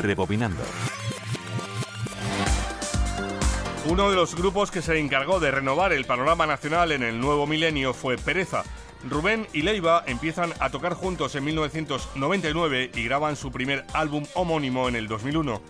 Rebobinando. Uno de los grupos que se encargó de renovar el panorama nacional en el nuevo milenio fue Pereza. Rubén y Leiva empiezan a tocar juntos en 1999 y graban su primer álbum homónimo en el 2001.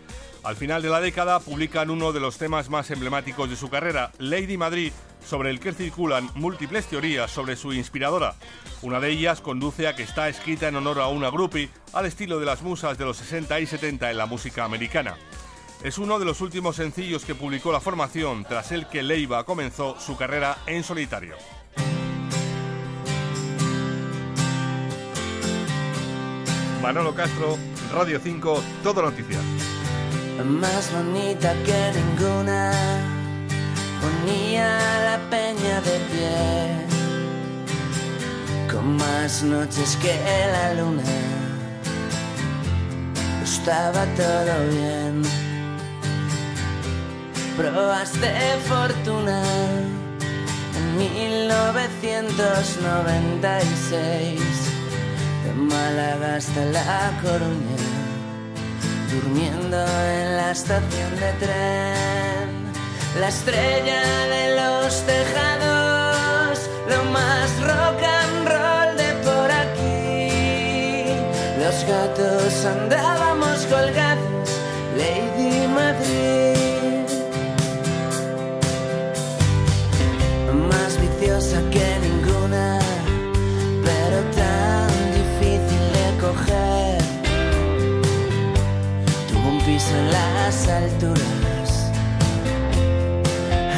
Al final de la década publican uno de los temas más emblemáticos de su carrera, Lady Madrid, sobre el que circulan múltiples teorías sobre su inspiradora. Una de ellas conduce a que está escrita en honor a una groupie al estilo de las musas de los 60 y 70 en la música americana. Es uno de los últimos sencillos que publicó la formación tras el que Leiva comenzó su carrera en solitario. Manolo Castro, Radio 5, Todo Noticias más bonita que ninguna, ponía la peña de pie, con más noches que la luna, estaba todo bien. Pruebas de fortuna. En 1996, de Málaga hasta La Coruña. Durmiendo en la estación de tren, la estrella de los tejados, lo más rock and roll de por aquí. Los gatos andábamos colgados, Lady Madrid, en las alturas.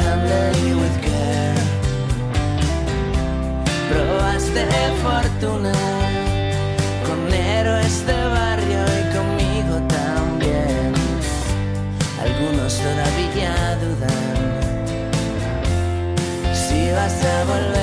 Handle with care. Probaste fortuna con héroes de barrio y conmigo también. Algunos todavía dudan si vas a volver.